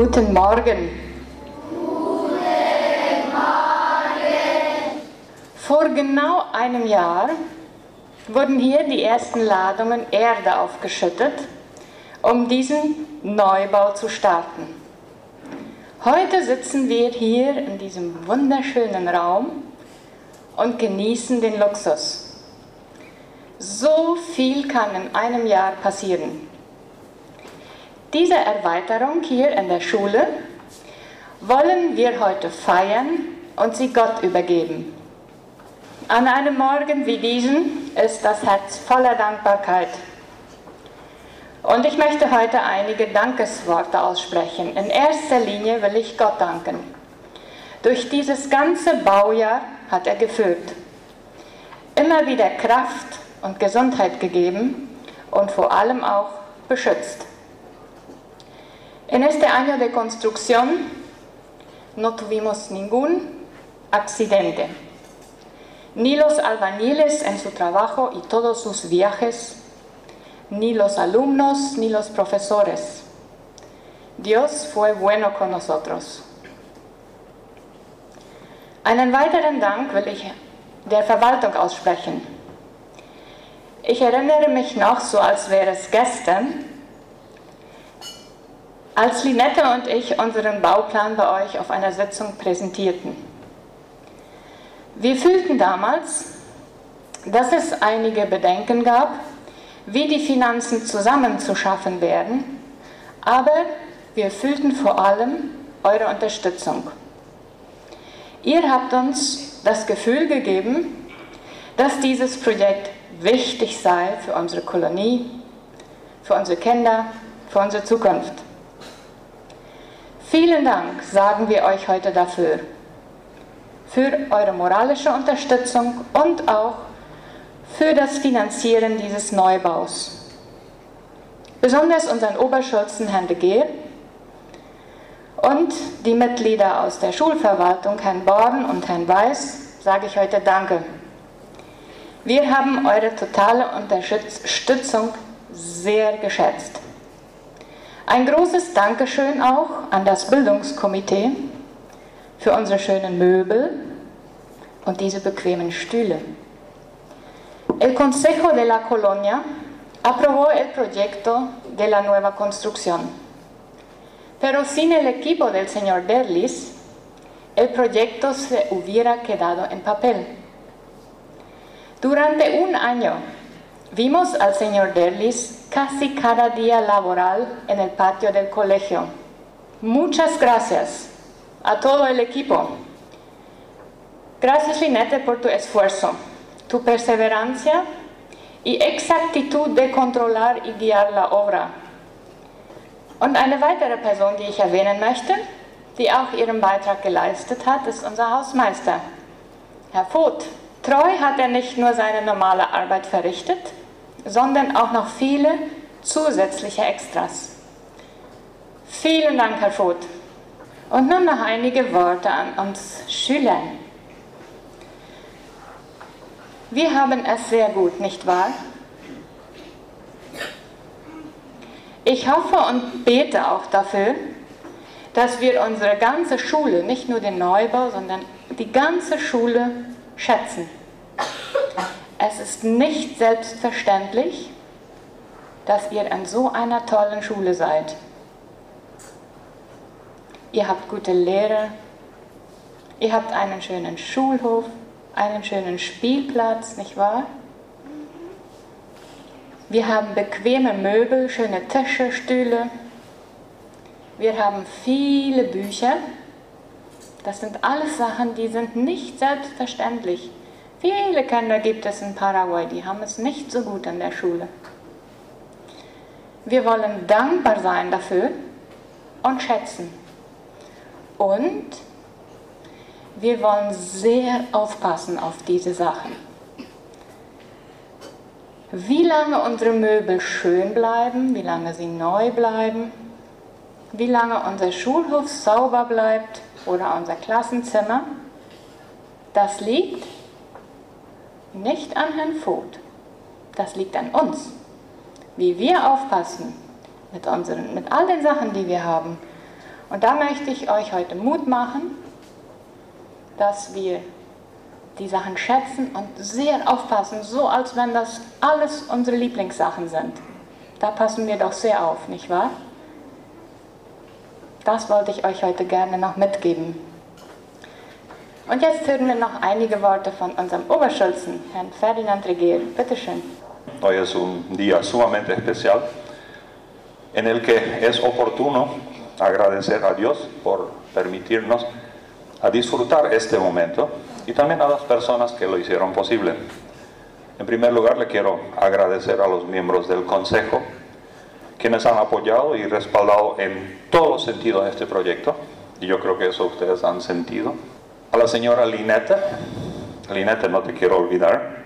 Guten Morgen. Vor genau einem Jahr wurden hier die ersten Ladungen Erde aufgeschüttet, um diesen Neubau zu starten. Heute sitzen wir hier in diesem wunderschönen Raum und genießen den Luxus. So viel kann in einem Jahr passieren. Diese Erweiterung hier in der Schule wollen wir heute feiern und sie Gott übergeben. An einem Morgen wie diesen ist das Herz voller Dankbarkeit. Und ich möchte heute einige Dankesworte aussprechen. In erster Linie will ich Gott danken. Durch dieses ganze Baujahr hat er geführt, immer wieder Kraft und Gesundheit gegeben und vor allem auch beschützt. En este año de construcción no tuvimos ningún accidente. Ni los albañiles en su trabajo y todos sus viajes, ni los alumnos, ni los profesores. Dios fue bueno con nosotros. Einen weiteren Dank will ich der Verwaltung aussprechen. Ich erinnere mich noch, so als wäre es gestern, als Linette und ich unseren Bauplan bei euch auf einer Sitzung präsentierten. Wir fühlten damals, dass es einige Bedenken gab, wie die Finanzen zusammenzuschaffen werden, aber wir fühlten vor allem eure Unterstützung. Ihr habt uns das Gefühl gegeben, dass dieses Projekt wichtig sei für unsere Kolonie, für unsere Kinder, für unsere Zukunft. Vielen Dank sagen wir euch heute dafür, für eure moralische Unterstützung und auch für das Finanzieren dieses Neubaus. Besonders unseren Oberschulzen Herrn de Geer und die Mitglieder aus der Schulverwaltung, Herrn Borden und Herrn Weiß, sage ich heute Danke. Wir haben eure totale Unterstützung sehr geschätzt. Ein großes Dankeschön auch an das Bildungskomitee für unsere schönen Möbel und diese bequemen Stühle. El Consejo de la Colonia aprobó el proyecto de la nueva construcción, pero sin el equipo del señor Derlis, el proyecto se hubiera quedado en papel. Durante un año vimos al señor Derlis casi cada día laboral en el patio del colegio. Muchas gracias a todo el equipo. Gracias Linette por tu esfuerzo, tu perseverancia y exactitud de controlar y guiar la obra. Und eine weitere Person, die ich erwähnen möchte, die auch ihren Beitrag geleistet hat, ist unser Hausmeister, Herr Voth. Treu hat er nicht nur seine normale Arbeit verrichtet, sondern auch noch viele zusätzliche Extras. Vielen Dank, Herr Voth. Und nun noch einige Worte an uns Schüler. Wir haben es sehr gut, nicht wahr? Ich hoffe und bete auch dafür, dass wir unsere ganze Schule, nicht nur den Neubau, sondern die ganze Schule schätzen. Es ist nicht selbstverständlich, dass ihr an so einer tollen Schule seid. Ihr habt gute Lehrer, ihr habt einen schönen Schulhof, einen schönen Spielplatz, nicht wahr? Wir haben bequeme Möbel, schöne Tische, Stühle. Wir haben viele Bücher. Das sind alles Sachen, die sind nicht selbstverständlich. Viele Kinder gibt es in Paraguay, die haben es nicht so gut an der Schule. Wir wollen dankbar sein dafür und schätzen. Und wir wollen sehr aufpassen auf diese Sachen. Wie lange unsere Möbel schön bleiben, wie lange sie neu bleiben, wie lange unser Schulhof sauber bleibt oder unser Klassenzimmer, das liegt nicht an Herrn Vogt. Das liegt an uns. Wie wir aufpassen mit, unseren, mit all den Sachen, die wir haben. Und da möchte ich euch heute Mut machen, dass wir die Sachen schätzen und sehr aufpassen, so als wenn das alles unsere Lieblingssachen sind. Da passen wir doch sehr auf, nicht wahr? Das wollte ich euch heute gerne noch mitgeben. Und jetzt hören wir noch einige Worte von unserem Oberschulzen, Herrn Ferdinand Regier. Bitte schön. Hoy es un día sumamente especial en el que es oportuno agradecer a Dios por permitirnos a disfrutar este momento y también a las personas que lo hicieron posible. En primer lugar, le quiero agradecer a los miembros del Consejo, quienes han apoyado y respaldado en todos sentidos este proyecto, y yo creo que eso ustedes han sentido. A la señora Linette, Linette, no te quiero olvidar,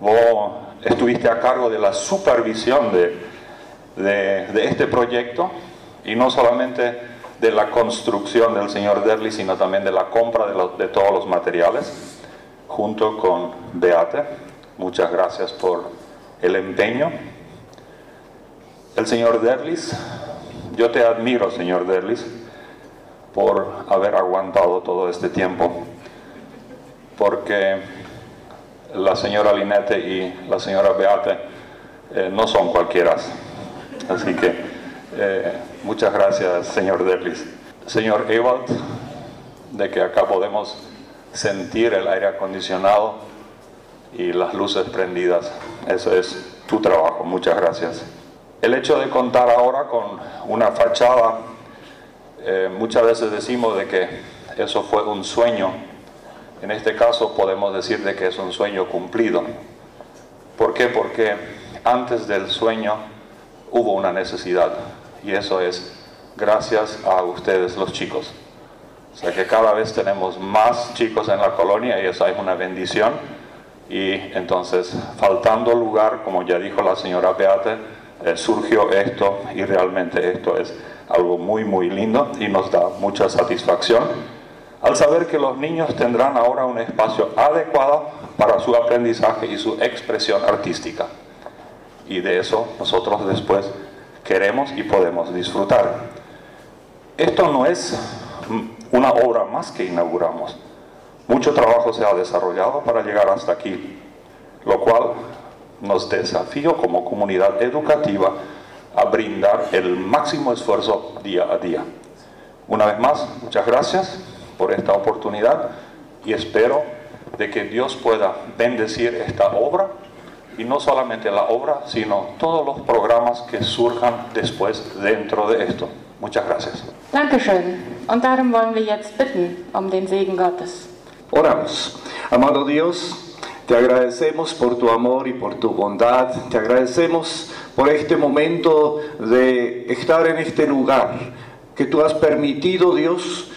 vos estuviste a cargo de la supervisión de, de, de este proyecto, y no solamente de la construcción del señor Derli, sino también de la compra de, de todos los materiales, junto con Beate. Muchas gracias por el empeño. El señor Derlis, yo te admiro, señor Derlis, por haber aguantado todo este tiempo, porque la señora Linette y la señora Beate eh, no son cualquiera. Así que eh, muchas gracias, señor Derlis. Señor Ewald, de que acá podemos sentir el aire acondicionado y las luces prendidas. Eso es tu trabajo. Muchas gracias. El hecho de contar ahora con una fachada, eh, muchas veces decimos de que eso fue un sueño. En este caso podemos decir de que es un sueño cumplido. ¿Por qué? Porque antes del sueño hubo una necesidad y eso es gracias a ustedes los chicos. O sea que cada vez tenemos más chicos en la colonia y eso es una bendición. Y entonces, faltando lugar, como ya dijo la señora Beate, eh, surgió esto y realmente esto es algo muy, muy lindo y nos da mucha satisfacción al saber que los niños tendrán ahora un espacio adecuado para su aprendizaje y su expresión artística. Y de eso nosotros después queremos y podemos disfrutar. Esto no es una obra más que inauguramos. Mucho trabajo se ha desarrollado para llegar hasta aquí, lo cual nos desafío como comunidad educativa a brindar el máximo esfuerzo día a día. Una vez más, muchas gracias por esta oportunidad y espero de que Dios pueda bendecir esta obra y no solamente la obra, sino todos los programas que surjan después dentro de esto. Muchas gracias. Dankeschön. Und darum wollen wir jetzt bitten um den Segen Gottes. Oramos. Amado Dios, te agradecemos por tu amor y por tu bondad. Te agradecemos por este momento de estar en este lugar que tú has permitido, Dios.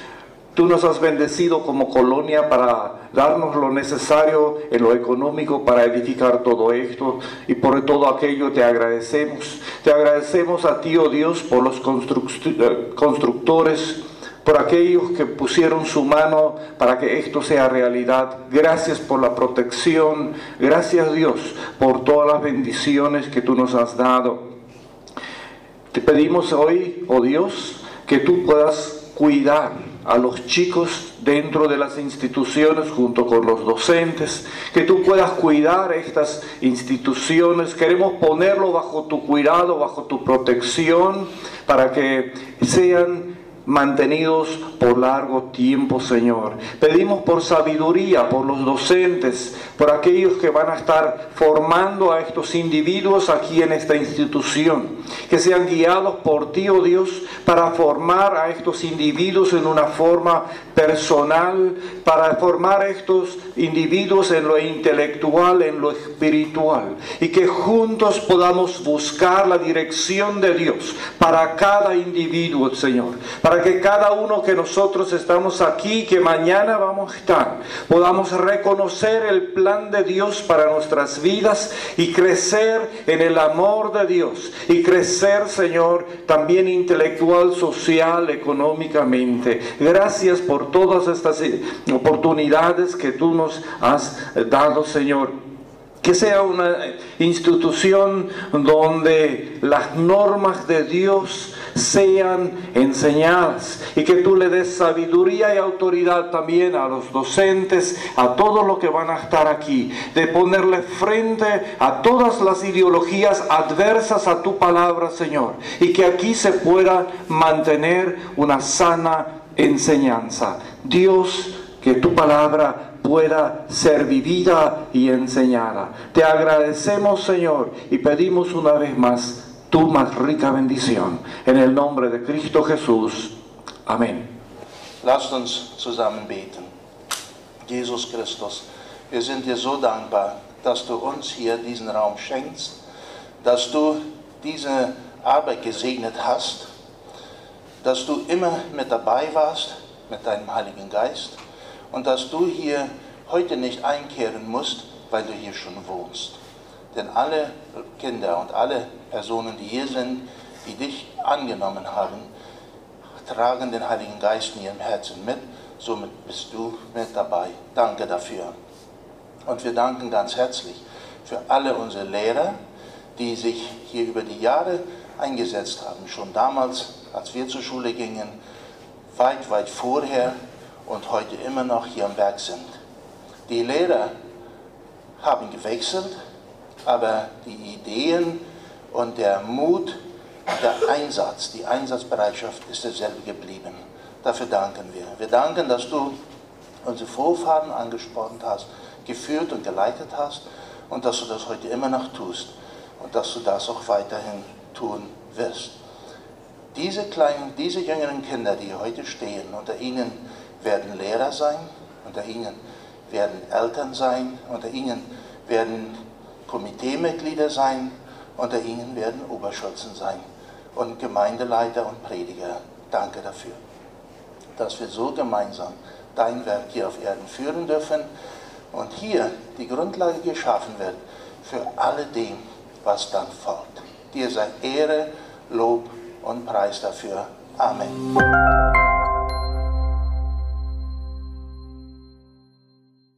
Tú nos has bendecido como colonia para darnos lo necesario en lo económico para edificar todo esto y por todo aquello te agradecemos. Te agradecemos a ti, oh Dios, por los constructores, por aquellos que pusieron su mano para que esto sea realidad. Gracias por la protección, gracias Dios por todas las bendiciones que tú nos has dado. Te pedimos hoy, oh Dios, que tú puedas cuidar a los chicos dentro de las instituciones junto con los docentes, que tú puedas cuidar estas instituciones. Queremos ponerlo bajo tu cuidado, bajo tu protección, para que sean mantenidos por largo tiempo, Señor. Pedimos por sabiduría, por los docentes, por aquellos que van a estar formando a estos individuos aquí en esta institución, que sean guiados por ti, oh Dios, para formar a estos individuos en una forma personal, para formar a estos individuos en lo intelectual, en lo espiritual, y que juntos podamos buscar la dirección de Dios para cada individuo, Señor, para que cada uno que nosotros estamos aquí, que mañana vamos a estar, podamos reconocer el plan de Dios para nuestras vidas y crecer en el amor de Dios y crecer, Señor, también intelectual, social, económicamente. Gracias por todas estas oportunidades que tú nos has dado, Señor que sea una institución donde las normas de Dios sean enseñadas y que tú le des sabiduría y autoridad también a los docentes, a todos los que van a estar aquí, de ponerle frente a todas las ideologías adversas a tu palabra, Señor, y que aquí se pueda mantener una sana enseñanza. Dios, que tu palabra pueda ser vivida y enseñada. Te agradecemos, Señor, y pedimos una vez más tu más rica bendición. En el nombre de Cristo Jesús. Amén. Lasst uns zusammen beten. Jesus Christus, wir sind dir so dankbar, dass du uns hier diesen Raum schenkst, dass du diese Arbeit gesegnet hast, dass du immer mit dabei warst mit deinem Heiligen Geist und dass du hier heute nicht einkehren musst, weil du hier schon wohnst. Denn alle Kinder und alle Personen, die hier sind, die dich angenommen haben, tragen den Heiligen Geist in ihrem Herzen mit. Somit bist du mit dabei. Danke dafür. Und wir danken ganz herzlich für alle unsere Lehrer, die sich hier über die Jahre eingesetzt haben. Schon damals, als wir zur Schule gingen, weit, weit vorher und heute immer noch hier am Werk sind. Die Lehrer haben gewechselt, aber die Ideen und der Mut, der Einsatz, die Einsatzbereitschaft ist derselbe geblieben. Dafür danken wir. Wir danken, dass du unsere Vorfahren angesprochen hast, geführt und geleitet hast und dass du das heute immer noch tust und dass du das auch weiterhin tun wirst. Diese kleinen, diese jüngeren Kinder, die heute stehen, unter ihnen werden Lehrer sein, unter ihnen werden Eltern sein, unter ihnen werden Komiteemitglieder sein, unter ihnen werden Oberschulzen sein und Gemeindeleiter und Prediger. Danke dafür, dass wir so gemeinsam dein Werk hier auf Erden führen dürfen und hier die Grundlage geschaffen wird für alledem, was dann folgt. Dir sei Ehre, Lob und Preis dafür. Amen.